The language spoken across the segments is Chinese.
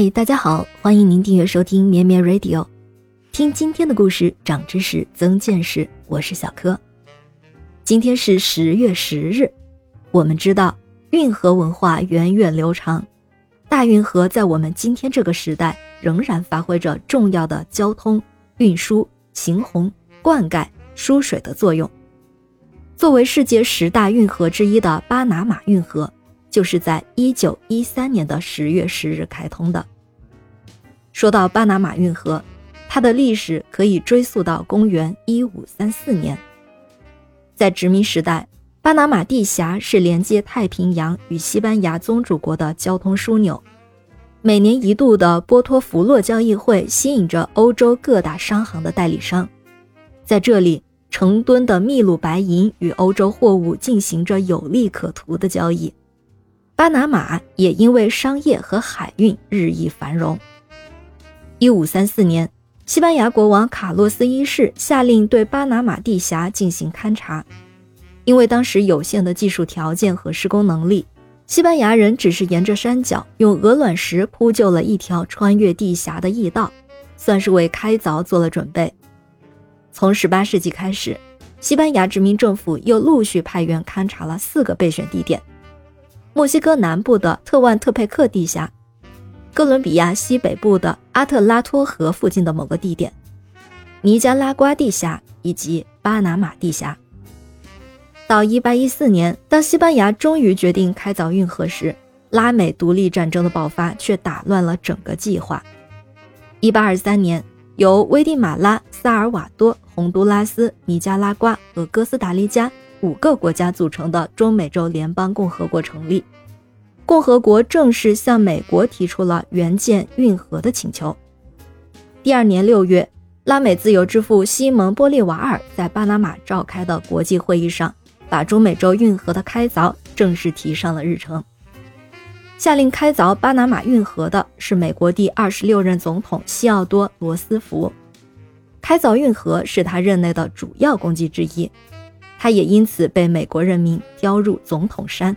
嗨，大家好，欢迎您订阅收听绵绵 Radio，听今天的故事，长知识，增见识。我是小柯。今天是十月十日。我们知道，运河文化源远流长，大运河在我们今天这个时代仍然发挥着重要的交通、运输、行洪、灌溉、输水的作用。作为世界十大运河之一的巴拿马运河。就是在一九一三年的十月十日开通的。说到巴拿马运河，它的历史可以追溯到公元一五三四年。在殖民时代，巴拿马地峡是连接太平洋与西班牙宗主国的交通枢纽。每年一度的波托弗洛交易会吸引着欧洲各大商行的代理商，在这里，成吨的秘鲁白银与欧洲货物进行着有利可图的交易。巴拿马也因为商业和海运日益繁荣。一五三四年，西班牙国王卡洛斯一世下令对巴拿马地峡进行勘察。因为当时有限的技术条件和施工能力，西班牙人只是沿着山脚用鹅卵石铺就了一条穿越地峡的驿道，算是为开凿做了准备。从十八世纪开始，西班牙殖民政府又陆续派员勘察了四个备选地点。墨西哥南部的特万特佩克地峡，哥伦比亚西北部的阿特拉托河附近的某个地点，尼加拉瓜地峡以及巴拿马地峡。到1814年，当西班牙终于决定开凿运河时，拉美独立战争的爆发却打乱了整个计划。1823年，由危地马拉、萨尔瓦多、洪都拉斯、尼加拉瓜和哥斯达黎加。五个国家组成的中美洲联邦共和国成立，共和国正式向美国提出了援建运河的请求。第二年六月，拉美自由之父西蒙·玻利瓦尔在巴拿马召开的国际会议上，把中美洲运河的开凿正式提上了日程。下令开凿巴拿马运河的是美国第二十六任总统西奥多·罗斯福，开凿运河是他任内的主要功绩之一。他也因此被美国人民雕入总统山。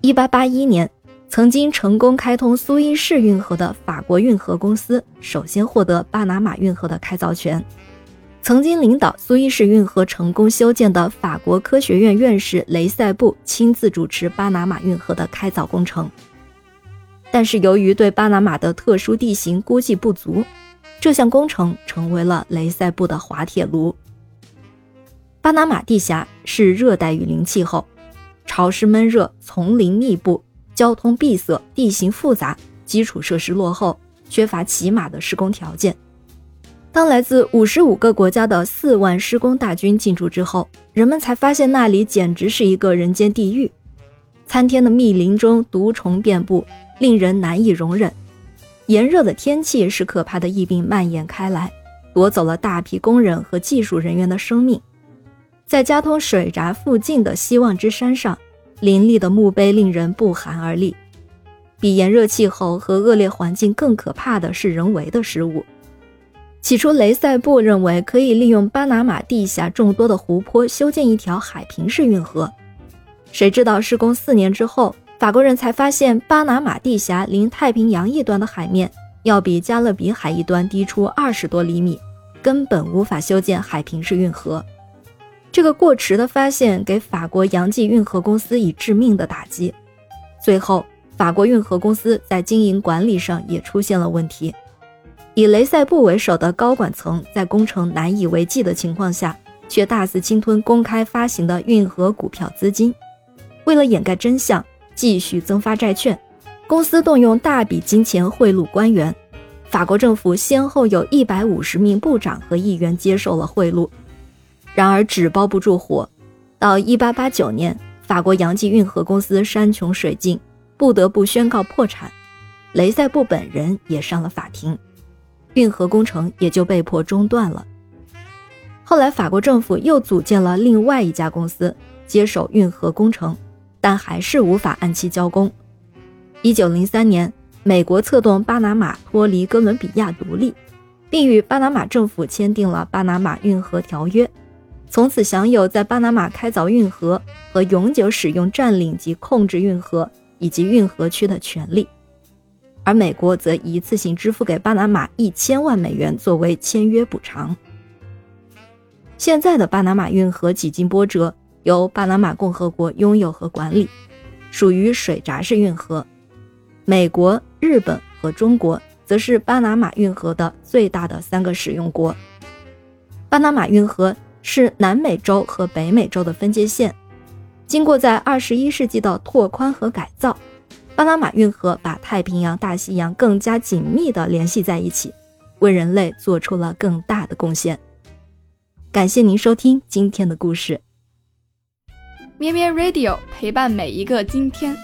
一八八一年，曾经成功开通苏伊士运河的法国运河公司首先获得巴拿马运河的开凿权。曾经领导苏伊士运河成功修建的法国科学院院士雷塞布亲自主持巴拿马运河的开凿工程。但是由于对巴拿马的特殊地形估计不足，这项工程成为了雷塞布的滑铁卢。巴拿马地峡是热带雨林气候，潮湿闷热，丛林密布，交通闭塞，地形复杂，基础设施落后，缺乏起码的施工条件。当来自五十五个国家的四万施工大军进驻之后，人们才发现那里简直是一个人间地狱。参天的密林中毒虫遍布，令人难以容忍。炎热的天气使可怕的疫病蔓延开来，夺走了大批工人和技术人员的生命。在加通水闸附近的希望之山上，林立的墓碑令人不寒而栗。比炎热气候和恶劣环境更可怕的是人为的失误。起初，雷塞布认为可以利用巴拿马地下众多的湖泊修建一条海平式运河。谁知道施工四年之后，法国人才发现巴拿马地峡临太平洋一端的海面要比加勒比海一端低出二十多厘米，根本无法修建海平式运河。这个过迟的发现给法国洋记运河公司以致命的打击，最后法国运河公司在经营管理上也出现了问题。以雷塞布为首的高管层在工程难以为继的情况下，却大肆侵吞公开发行的运河股票资金。为了掩盖真相，继续增发债券，公司动用大笔金钱贿赂官员。法国政府先后有一百五十名部长和议员接受了贿赂。然而纸包不住火，到一八八九年，法国洋基运河公司山穷水尽，不得不宣告破产。雷塞布本人也上了法庭，运河工程也就被迫中断了。后来，法国政府又组建了另外一家公司接手运河工程，但还是无法按期交工。一九零三年，美国策动巴拿马脱离哥伦比亚独立，并与巴拿马政府签订了《巴拿马运河条约》。从此享有在巴拿马开凿运河和永久使用、占领及控制运河以及运河区的权利。而美国则一次性支付给巴拿马一千万美元作为签约补偿。现在的巴拿马运河几经波折，由巴拿马共和国拥有和管理，属于水闸式运河。美国、日本和中国则是巴拿马运河的最大的三个使用国。巴拿马运河是南美洲和北美洲的分界线，经过在二十一世纪的拓宽和改造。巴拿马运河把太平洋、大西洋更加紧密地联系在一起，为人类做出了更大的贡献。感谢您收听今天的故事，咩咩 Radio 陪伴每一个今天。